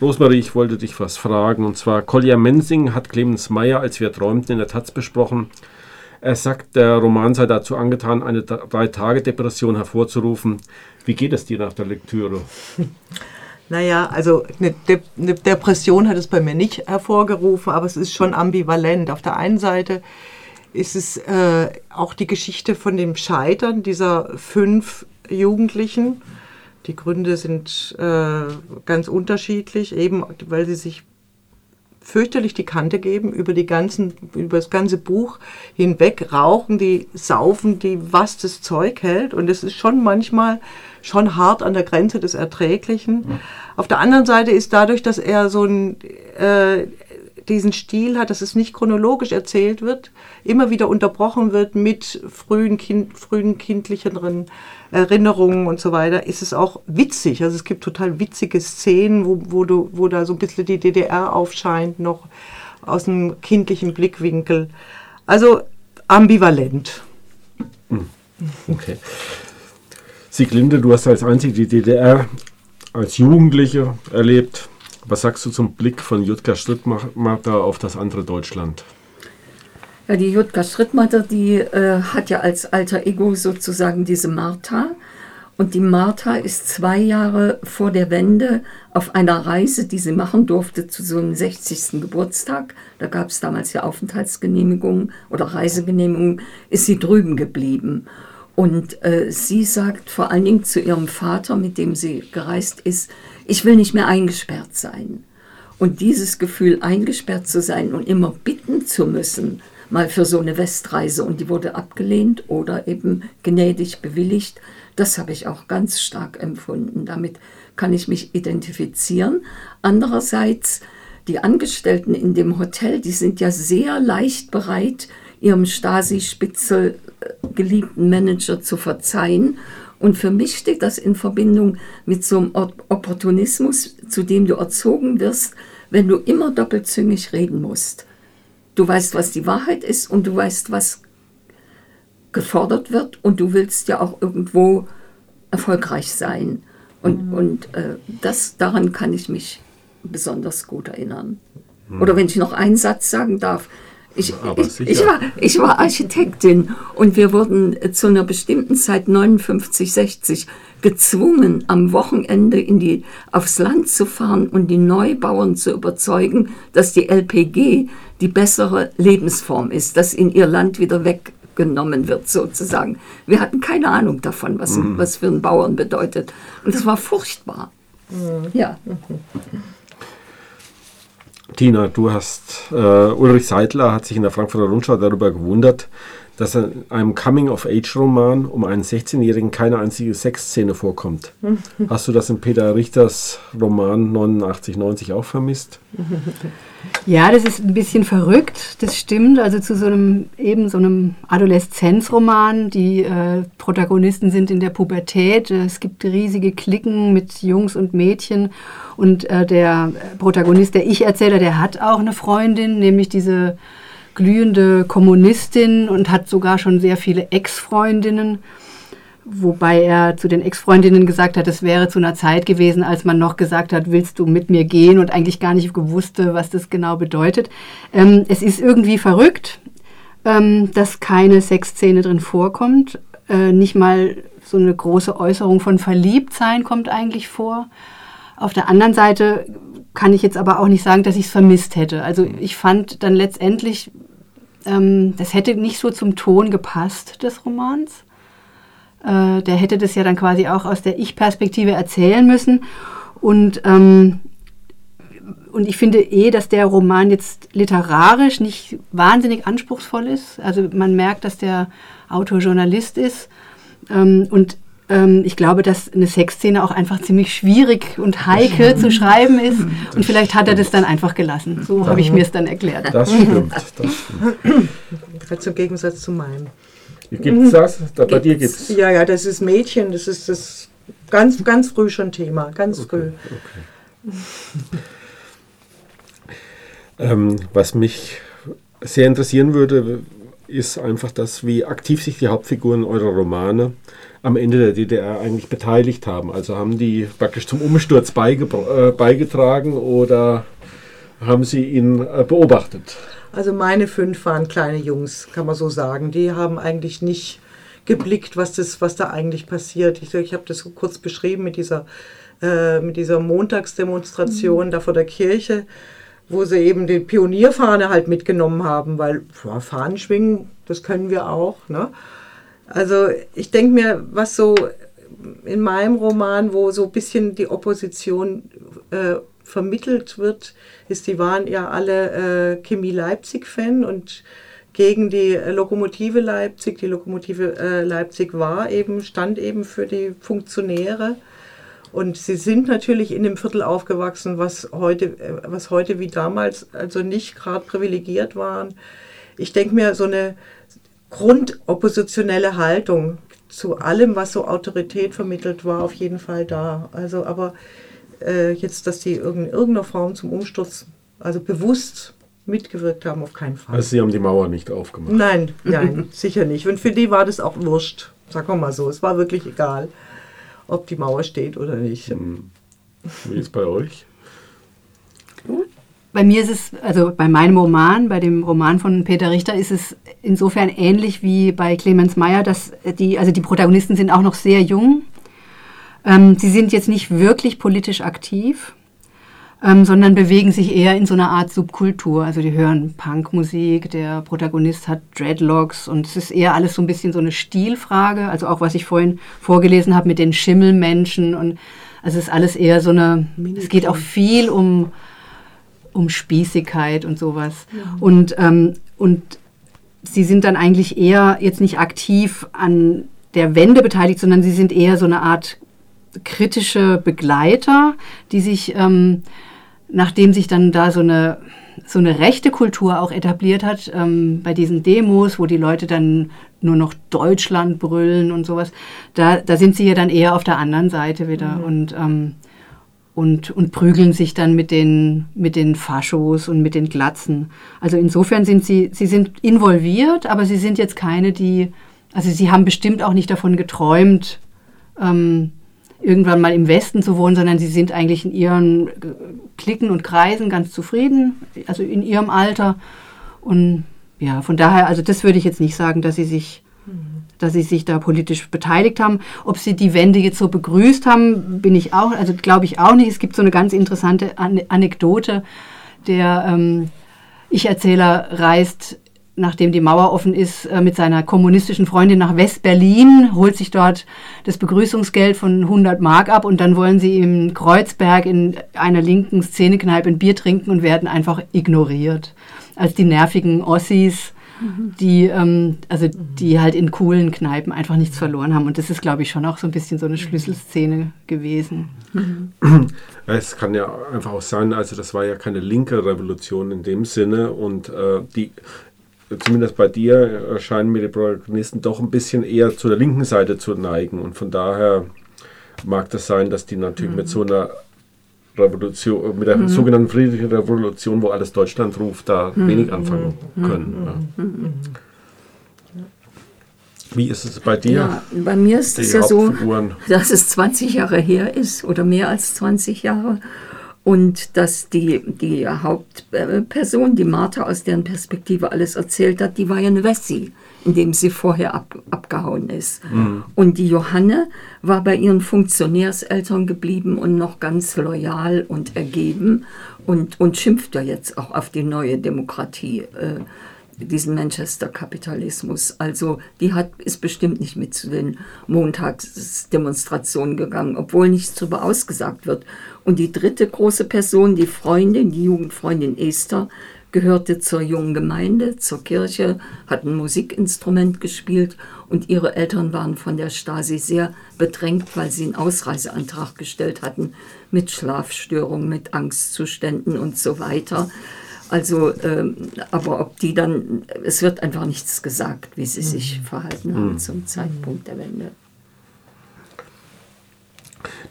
Rosmarie, ich wollte dich was fragen. Und zwar, Kolja Mensing hat Clemens Meyer, als wir träumten, in der Taz besprochen. Er sagt, der Roman sei dazu angetan, eine Drei-Tage-Depression hervorzurufen. Wie geht es dir nach der Lektüre? Naja, also eine, De eine Depression hat es bei mir nicht hervorgerufen, aber es ist schon ambivalent. Auf der einen Seite ist es äh, auch die Geschichte von dem Scheitern dieser fünf Jugendlichen. Die Gründe sind äh, ganz unterschiedlich, eben weil sie sich fürchterlich die Kante geben über die ganzen, über das ganze Buch hinweg, rauchen die, saufen die, was das Zeug hält. Und es ist schon manchmal schon hart an der Grenze des Erträglichen. Ja. Auf der anderen Seite ist dadurch, dass er so ein, äh, diesen Stil hat, dass es nicht chronologisch erzählt wird, immer wieder unterbrochen wird mit frühen, kind, frühen kindlicheren Erinnerungen und so weiter, ist es auch witzig. Also es gibt total witzige Szenen, wo, wo, du, wo da so ein bisschen die DDR aufscheint, noch aus einem kindlichen Blickwinkel. Also ambivalent. Hm. Okay. Sieglinde, du hast als einzige die DDR als Jugendliche erlebt. Was sagst du zum Blick von Jutka Strittmacher auf das andere Deutschland? Ja, die Jutka Strittmatter, die äh, hat ja als alter Ego sozusagen diese Martha. Und die Martha ist zwei Jahre vor der Wende auf einer Reise, die sie machen durfte, zu so einem 60. Geburtstag. Da gab es damals ja Aufenthaltsgenehmigungen oder Reisegenehmigungen, ist sie drüben geblieben. Und äh, sie sagt vor allen Dingen zu ihrem Vater, mit dem sie gereist ist, ich will nicht mehr eingesperrt sein. Und dieses Gefühl, eingesperrt zu sein und immer bitten zu müssen, mal für so eine Westreise und die wurde abgelehnt oder eben gnädig bewilligt. Das habe ich auch ganz stark empfunden. Damit kann ich mich identifizieren. Andererseits, die Angestellten in dem Hotel, die sind ja sehr leicht bereit, ihrem Stasi-Spitzel äh, geliebten Manager zu verzeihen. Und für mich steht das in Verbindung mit so einem Opportunismus, zu dem du erzogen wirst, wenn du immer doppelzüngig reden musst. Du weißt, was die Wahrheit ist und du weißt, was gefordert wird und du willst ja auch irgendwo erfolgreich sein. Und, mhm. und äh, das, daran kann ich mich besonders gut erinnern. Mhm. Oder wenn ich noch einen Satz sagen darf. Ich, ich, ich, war, ich war Architektin und wir wurden zu einer bestimmten Zeit 59, 60 gezwungen, am Wochenende in die, aufs Land zu fahren und die Neubauern zu überzeugen, dass die LPG die bessere Lebensform ist, dass in ihr Land wieder weggenommen wird, sozusagen. Wir hatten keine Ahnung davon, was, mhm. was für einen Bauern bedeutet. Und das war furchtbar. Mhm. Ja. Tina, du hast, äh, Ulrich Seidler hat sich in der Frankfurter Rundschau darüber gewundert, dass in einem Coming-of-Age-Roman um einen 16-Jährigen keine einzige Sexszene vorkommt. Hast du das in Peter Richters Roman 89, 90 auch vermisst? Ja, das ist ein bisschen verrückt, das stimmt. Also zu so einem eben so einem Adoleszenzroman. Die äh, Protagonisten sind in der Pubertät. Es gibt riesige Klicken mit Jungs und Mädchen. Und äh, der Protagonist, der Ich-Erzähler, der hat auch eine Freundin, nämlich diese glühende Kommunistin und hat sogar schon sehr viele Ex-Freundinnen. Wobei er zu den Ex-Freundinnen gesagt hat, es wäre zu einer Zeit gewesen, als man noch gesagt hat, willst du mit mir gehen und eigentlich gar nicht gewusste, was das genau bedeutet. Ähm, es ist irgendwie verrückt, ähm, dass keine Sexszene drin vorkommt. Äh, nicht mal so eine große Äußerung von Verliebtsein kommt eigentlich vor. Auf der anderen Seite kann ich jetzt aber auch nicht sagen, dass ich es vermisst hätte. Also ich fand dann letztendlich ähm, das hätte nicht so zum Ton gepasst des Romans. Äh, der hätte das ja dann quasi auch aus der Ich-Perspektive erzählen müssen. Und, ähm, und ich finde eh, dass der Roman jetzt literarisch nicht wahnsinnig anspruchsvoll ist. Also man merkt, dass der Autor Journalist ist. Ähm, und ähm, ich glaube, dass eine Sexszene auch einfach ziemlich schwierig und heikel zu schreiben ist. Das und vielleicht hat er das dann einfach gelassen. So habe ich mir es dann erklärt. Das stimmt. Das stimmt. Gerade zum Gegensatz zu meinem. Gibt es das? Da, bei dir gibt es. Ja, ja, das ist Mädchen, das ist das ganz, ganz früh schon Thema. Ganz okay, früh. Okay. ähm, was mich sehr interessieren würde, ist einfach das, wie aktiv sich die Hauptfiguren eurer Romane am Ende der DDR eigentlich beteiligt haben. Also haben die praktisch zum Umsturz äh, beigetragen oder haben sie ihn äh, beobachtet? Also meine fünf waren kleine Jungs, kann man so sagen. Die haben eigentlich nicht geblickt, was, das, was da eigentlich passiert. Ich, ich habe das so kurz beschrieben mit dieser, äh, mit dieser Montagsdemonstration mhm. da vor der Kirche, wo sie eben die Pionierfahne halt mitgenommen haben, weil ja, Fahnen schwingen, das können wir auch. Ne? Also ich denke mir, was so in meinem Roman, wo so ein bisschen die Opposition äh, vermittelt wird, ist, die waren ja alle äh, Chemie Leipzig-Fan und gegen die Lokomotive Leipzig. Die Lokomotive äh, Leipzig war eben, stand eben für die Funktionäre. Und sie sind natürlich in dem Viertel aufgewachsen, was heute, äh, was heute wie damals also nicht gerade privilegiert waren. Ich denke mir, so eine grundoppositionelle Haltung zu allem, was so Autorität vermittelt, war auf jeden Fall da. Also, aber äh, jetzt, dass die in irgendeiner Form zum Umsturz, also bewusst mitgewirkt haben, auf keinen Fall. Also Sie haben die Mauer nicht aufgemacht? Nein, nein, sicher nicht. Und für die war das auch wurscht, sagen wir mal so. Es war wirklich egal, ob die Mauer steht oder nicht. Hm. Wie ist bei euch? Bei mir ist es, also bei meinem Roman, bei dem Roman von Peter Richter, ist es insofern ähnlich wie bei Clemens Meyer, dass die, also die Protagonisten sind auch noch sehr jung. Ähm, sie sind jetzt nicht wirklich politisch aktiv ähm, sondern bewegen sich eher in so einer Art Subkultur. Also die hören Punkmusik, der Protagonist hat Dreadlocks und es ist eher alles so ein bisschen so eine Stilfrage. Also auch was ich vorhin vorgelesen habe mit den Schimmelmenschen und also es ist alles eher so eine, es geht auch viel um, um Spießigkeit und sowas. Ja. Und, ähm, und sie sind dann eigentlich eher jetzt nicht aktiv an der Wende beteiligt, sondern sie sind eher so eine Art kritische Begleiter, die sich ähm, nachdem sich dann da so eine, so eine rechte Kultur auch etabliert hat, ähm, bei diesen Demos, wo die Leute dann nur noch Deutschland brüllen und sowas, da, da sind sie ja dann eher auf der anderen Seite wieder mhm. und, ähm, und, und prügeln sich dann mit den, mit den Faschos und mit den Glatzen. Also insofern sind sie, sie sind involviert, aber sie sind jetzt keine, die, also sie haben bestimmt auch nicht davon geträumt, ähm, irgendwann mal im Westen zu wohnen, sondern sie sind eigentlich in ihren Klicken und Kreisen ganz zufrieden, also in ihrem Alter. Und ja, von daher, also das würde ich jetzt nicht sagen, dass sie sich dass sie sich da politisch beteiligt haben. Ob sie die Wende jetzt so begrüßt haben, bin ich auch, also glaube ich auch nicht. Es gibt so eine ganz interessante Anekdote. Der ähm, Ich-Erzähler reist nachdem die Mauer offen ist, äh, mit seiner kommunistischen Freundin nach West-Berlin, holt sich dort das Begrüßungsgeld von 100 Mark ab und dann wollen sie im Kreuzberg in einer linken Szenekneipe ein Bier trinken und werden einfach ignoriert. Als die nervigen Ossis, die, ähm, also die halt in coolen Kneipen einfach nichts verloren haben. Und das ist, glaube ich, schon auch so ein bisschen so eine Schlüsselszene gewesen. Es kann ja einfach auch sein, also das war ja keine linke Revolution in dem Sinne und äh, die zumindest bei dir erscheinen mir die Protagonisten doch ein bisschen eher zu der linken Seite zu neigen. Und von daher mag das sein, dass die natürlich mhm. mit so einer Revolution, mit der mhm. sogenannten friedlichen Revolution, wo alles Deutschland ruft, da mhm. wenig anfangen mhm. können. Ja. Mhm. Wie ist es bei dir? Ja, bei mir ist es ja so, dass es 20 Jahre her ist oder mehr als 20 Jahre und dass die, die Hauptperson, die Martha, aus deren Perspektive alles erzählt hat, die war ja eine Wessi, indem sie vorher ab, abgehauen ist. Mhm. Und die Johanne war bei ihren Funktionärseltern geblieben und noch ganz loyal und ergeben und, und schimpft ja jetzt auch auf die neue Demokratie. Äh, diesen Manchester-Kapitalismus. Also die hat, ist bestimmt nicht mit zu den Montagsdemonstrationen gegangen, obwohl nichts darüber ausgesagt wird. Und die dritte große Person, die Freundin, die Jugendfreundin Esther, gehörte zur jungen Gemeinde, zur Kirche, hat ein Musikinstrument gespielt und ihre Eltern waren von der Stasi sehr bedrängt, weil sie einen Ausreiseantrag gestellt hatten mit Schlafstörungen, mit Angstzuständen und so weiter. Also, ähm, aber ob die dann, es wird einfach nichts gesagt, wie sie sich mhm. verhalten haben mhm. zum Zeitpunkt der Wende.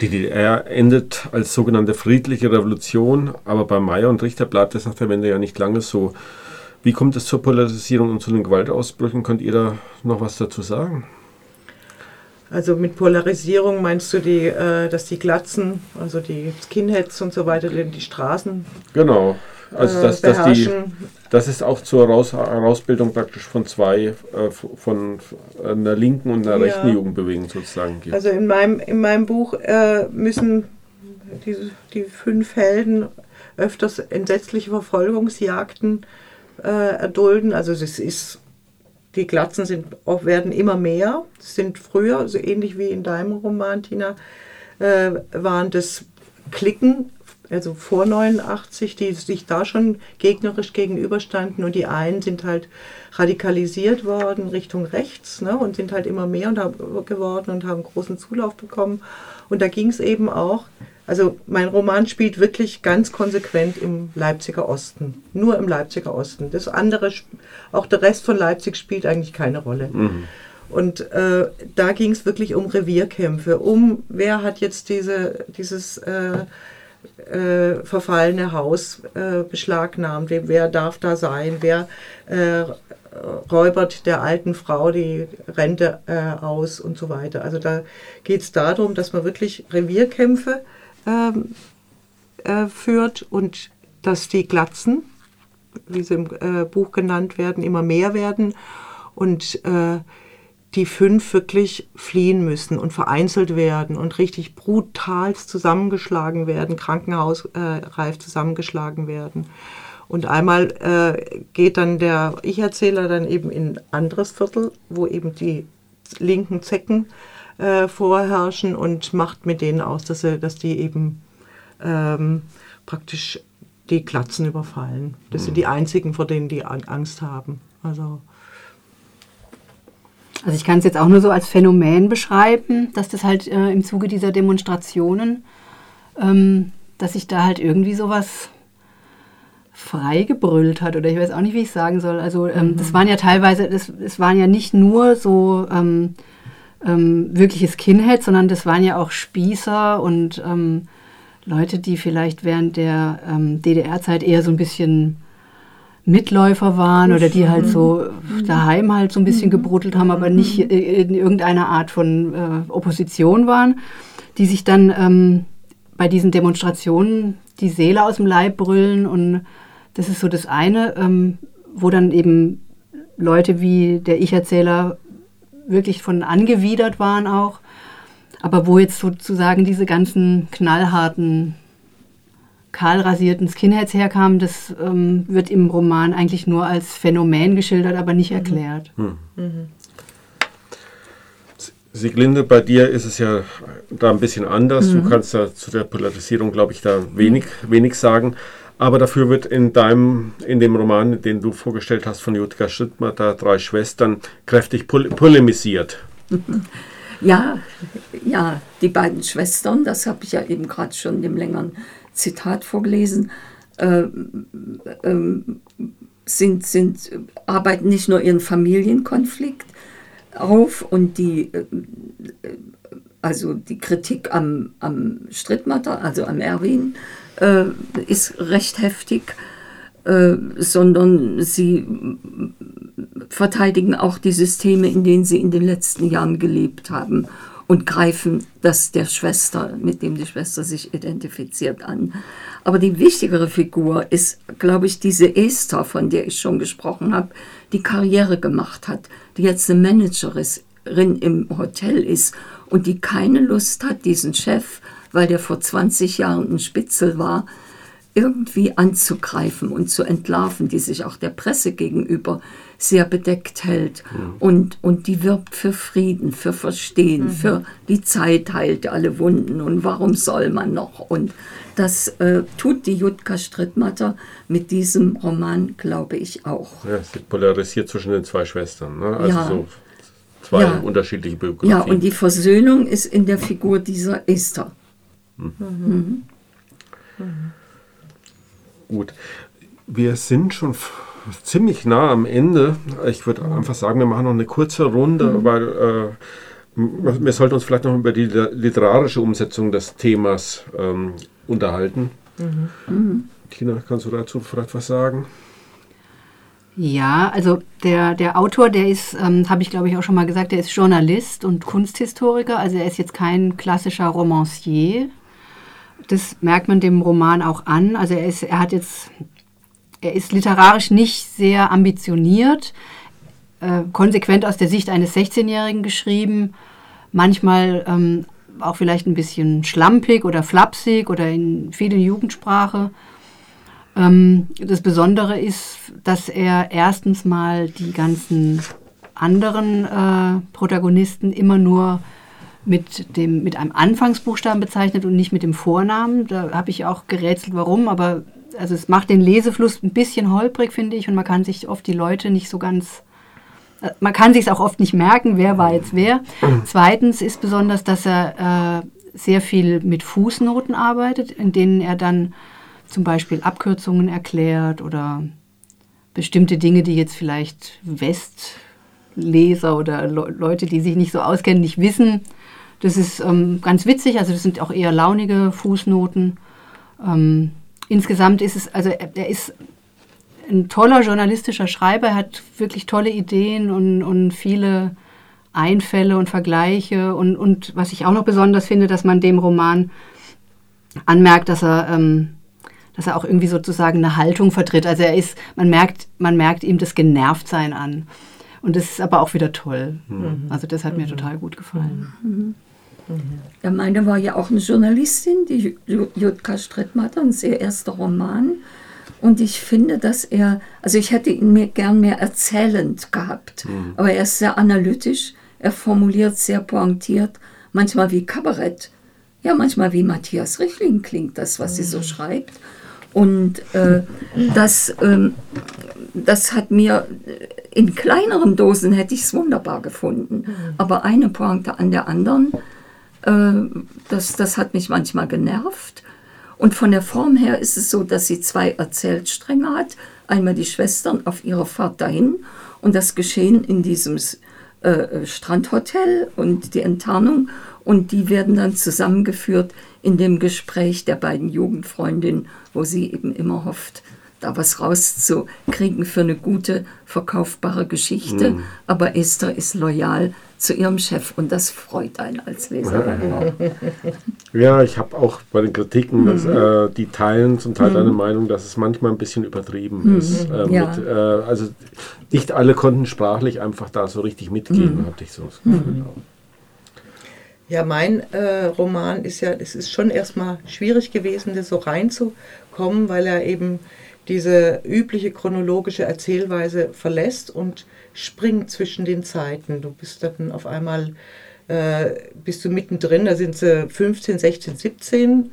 Die DDR endet als sogenannte friedliche Revolution, aber bei Meyer und Richter bleibt es nach der Wende ja nicht lange so. Wie kommt es zur Polarisierung und zu den Gewaltausbrüchen? Könnt ihr da noch was dazu sagen? Also mit Polarisierung meinst du die, äh, dass die Glatzen, also die Skinheads und so weiter, die, die Straßen Genau. Also äh, dass, dass die, dass es auch zur Raus Herausbildung praktisch von zwei, äh, von einer linken und einer Ja. rechten Jugendbewegung sozusagen gibt. Also in meinem, in meinem Buch äh, müssen die, die fünf Helden öfters entsetzliche Verfolgungsjagden äh, erdulden. Also es ist, die Glatzen sind, auch werden immer mehr. Es sind früher, so ähnlich wie in deinem Roman, Tina, äh, waren das Klicken, also vor 89, die sich da schon gegnerisch gegenüberstanden und die einen sind halt radikalisiert worden Richtung rechts ne, und sind halt immer mehr und haben, geworden und haben großen Zulauf bekommen. Und da ging es eben auch, also mein Roman spielt wirklich ganz konsequent im Leipziger Osten, nur im Leipziger Osten. Das andere, auch der Rest von Leipzig spielt eigentlich keine Rolle. Und äh, da ging es wirklich um Revierkämpfe, um wer hat jetzt diese, dieses äh, äh, verfallene Haus äh, beschlagnahmt, wer, darf da sein, wer äh, räubert der alten Frau die Rente äh, aus und so weiter. Also da geht es darum, dass man wirklich Revierkämpfe ähm, äh, führt und dass die Glatzen, wie sie im äh, Buch genannt werden, immer mehr werden. Und die fünf wirklich fliehen müssen und vereinzelt werden und richtig brutal zusammengeschlagen werden, krankenhausreif zusammengeschlagen werden. Und einmal äh, geht dann der Ich-Erzähler dann eben in ein anderes Viertel, wo eben die linken Zecken äh, vorherrschen und macht mit denen aus, dass, sie, dass die eben ähm, praktisch die Glatzen überfallen. Das sind die einzigen, vor denen die An- Angst haben. Also Also ich kann es jetzt auch nur so als Phänomen beschreiben, dass das halt äh, im Zuge dieser Demonstrationen, ähm, dass sich da halt irgendwie sowas freigebrüllt hat oder ich weiß auch nicht, wie ich sagen soll. Also ähm, das waren ja teilweise, das, das waren ja nicht nur so ähm, ähm, wirkliche Skinheads, sondern das waren ja auch Spießer und ähm, Leute, die vielleicht während der ähm, DDR-Zeit eher so ein bisschen Mitläufer waren oder die halt so daheim halt so ein bisschen gebruttelt haben, aber nicht äh, in irgendeiner Art von äh, Opposition waren, die sich dann ähm, bei diesen Demonstrationen die Seele aus dem Leib brüllen. Und das ist so das eine, ähm, wo dann eben Leute wie der Ich-Erzähler wirklich von angewidert waren auch, aber wo jetzt sozusagen diese ganzen knallharten kahlrasierten Skinheads herkamen, das ähm, wird im Roman eigentlich nur als Phänomen geschildert, aber nicht erklärt. Sieglinde, bei dir ist es ja da ein bisschen anders. Du kannst da zu der Polarisierung, glaube ich, da wenig, wenig sagen. Aber dafür wird in deinem, in dem Roman, den du vorgestellt hast von Jutka Schrittmatter, Drei Schwestern, kräftig pol polemisiert. Ja, ja, die beiden Schwestern, das habe ich ja eben gerade schon dem längeren Zitat vorgelesen, äh, ähm, sind, sind, arbeiten nicht nur ihren Familienkonflikt auf und die, äh, also die Kritik am, am Strittmatter, also am Erwin, äh, ist recht heftig, äh, sondern sie verteidigen auch die Systeme, in denen sie in den letzten Jahren gelebt haben und greifen das der Schwester, mit dem die Schwester sich identifiziert, an. Aber die wichtigere Figur ist, glaube ich, diese Esther, von der ich schon gesprochen habe, die Karriere gemacht hat, die jetzt eine Managerin im Hotel ist und die keine Lust hat, diesen Chef, weil der vor 20 Jahren ein Spitzel war, irgendwie anzugreifen und zu entlarven, die sich auch der Presse gegenüber sehr bedeckt hält. Und, und die wirbt für Frieden, für Verstehen, für die Zeit heilt alle Wunden und warum soll man noch? Und das äh, tut die Jutka Strittmatter mit diesem Roman, glaube ich, auch. Ja, sie polarisiert zwischen den zwei Schwestern. Ne? Also Ja. so zwei Ja. unterschiedliche Biografien. Ja, und die Versöhnung ist in der Figur dieser Esther. Gut. Wir sind schon ziemlich nah am Ende. Ich würde einfach sagen, wir machen noch eine kurze Runde, weil äh, wir sollten uns vielleicht noch über die li- literarische Umsetzung des Themas ähm, unterhalten. Tina, kannst du dazu vielleicht was sagen? Ja, also der, der Autor, der ist, ähm, habe ich glaube ich auch schon mal gesagt, der ist Journalist und Kunsthistoriker. Also er ist jetzt kein klassischer Romancier. Das merkt man dem Roman auch an. Also er ist, er hat jetzt, er ist literarisch nicht sehr ambitioniert, äh, konsequent aus der Sicht eines 16-Jährigen geschrieben, manchmal ähm, auch vielleicht ein bisschen schlampig oder flapsig oder in vielen Jugendsprache. Ähm, das Besondere ist, dass er erstens mal die ganzen anderen äh, Protagonisten immer nur mit, dem, mit einem Anfangsbuchstaben bezeichnet und nicht mit dem Vornamen. Da habe ich auch gerätselt, warum, aber also es macht den Lesefluss ein bisschen holprig, finde ich, und man kann sich oft die Leute nicht so ganz, äh, man kann sich auch oft nicht merken, wer war jetzt wer. Zweitens ist besonders, dass er äh, sehr viel mit Fußnoten arbeitet, in denen er dann zum Beispiel Abkürzungen erklärt oder bestimmte Dinge, die jetzt vielleicht Westleser oder Le Leute, die sich nicht so auskennen, nicht wissen. Das ist ähm, ganz witzig, also das sind auch eher launige Fußnoten. Ähm, insgesamt ist es, also er, er, ist ein toller journalistischer Schreiber, er hat wirklich tolle Ideen und, und viele Einfälle und Vergleiche. Und, und was ich auch noch besonders finde, dass man dem Roman anmerkt, dass er ähm, dass er auch irgendwie sozusagen eine Haltung vertritt. Also er ist, man merkt, man merkt ihm das Genervtsein an. Und das ist aber auch wieder toll. Mhm. Also das hat mir total gut gefallen. Mhm. Ja, meine war ja auch eine Journalistin, die Jutka Strittmatter, und ihr erster Roman. Und ich finde, dass er, also ich hätte ihn mir gern mehr erzählend gehabt, mhm. aber er ist sehr analytisch, er formuliert sehr pointiert, manchmal wie Kabarett, ja, manchmal wie Matthias Richling klingt das, was sie so mhm. schreibt. Und äh, das, äh, das hat mir in kleineren Dosen hätte ich es wunderbar gefunden. Mhm. Aber eine Pointe an der anderen, äh, das, das hat mich manchmal genervt. Und von der Form her ist es so, dass sie zwei Erzählstränge hat. Einmal die Schwestern auf ihrer Fahrt dahin und das Geschehen in diesem äh, Strandhotel und die Enttarnung. Und die werden dann zusammengeführt in dem Gespräch der beiden Jugendfreundinnen, wo sie eben immer hofft, da was rauszukriegen für eine gute, verkaufbare Geschichte. Mhm. Aber Esther ist loyal zu ihrem Chef und das freut einen als Leser. Ja, ich habe auch bei den Kritiken, dass, mhm. äh, die teilen zum Teil mhm. deine Meinung, dass es manchmal ein bisschen übertrieben mhm. ist. Äh, ja. mit, äh, also nicht alle konnten sprachlich einfach da so richtig mitgehen, mhm. hatte ich so das Gefühl. Mhm. Ja, mein äh, Roman ist ja, es ist schon erstmal schwierig gewesen, das so reinzukommen, weil er eben diese übliche chronologische Erzählweise verlässt und springt zwischen den Zeiten. Du bist dann auf einmal, äh, bist du mittendrin, da sind sie 15, 16, 17,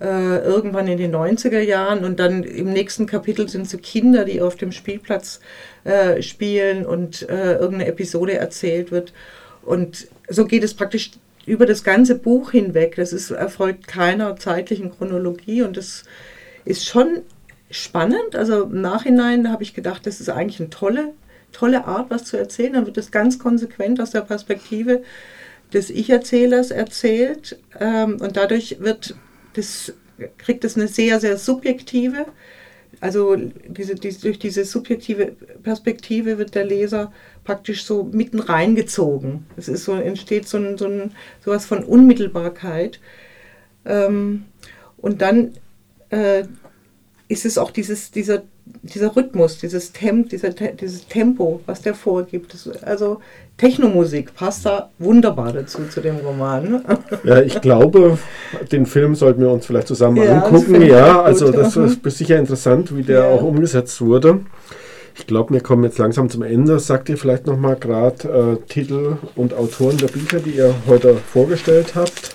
äh, irgendwann in den 90er Jahren und dann im nächsten Kapitel sind so Kinder, die auf dem Spielplatz äh, spielen und äh, irgendeine Episode erzählt wird. Und so geht es praktisch über das ganze Buch hinweg. Das ist, erfolgt keiner zeitlichen Chronologie und das ist schon spannend. Also im Nachhinein habe ich gedacht, das ist eigentlich eine tolle, tolle Art, was zu erzählen. Dann wird das ganz konsequent aus der Perspektive des Ich-Erzählers erzählt ähm, und dadurch wird das, kriegt es eine sehr, sehr subjektive, also diese, diese, durch diese subjektive Perspektive wird der Leser praktisch so mitten reingezogen. Es ist so, entsteht so ein, so ein sowas von Unmittelbarkeit. Ähm, und dann äh, ist es auch dieses, dieser, dieser Rhythmus, dieses, Temp, dieser, dieses Tempo, was der vorgibt. Also Technomusik passt da wunderbar dazu, zu dem Roman. Ja, ich glaube, den Film sollten wir uns vielleicht zusammen ja, angucken. Ja, also das ist sicher interessant, wie der ja. auch umgesetzt wurde. Ich glaube, wir kommen jetzt langsam zum Ende. Sagt ihr vielleicht nochmal gerade äh, Titel und Autoren der Bücher, die ihr heute vorgestellt habt?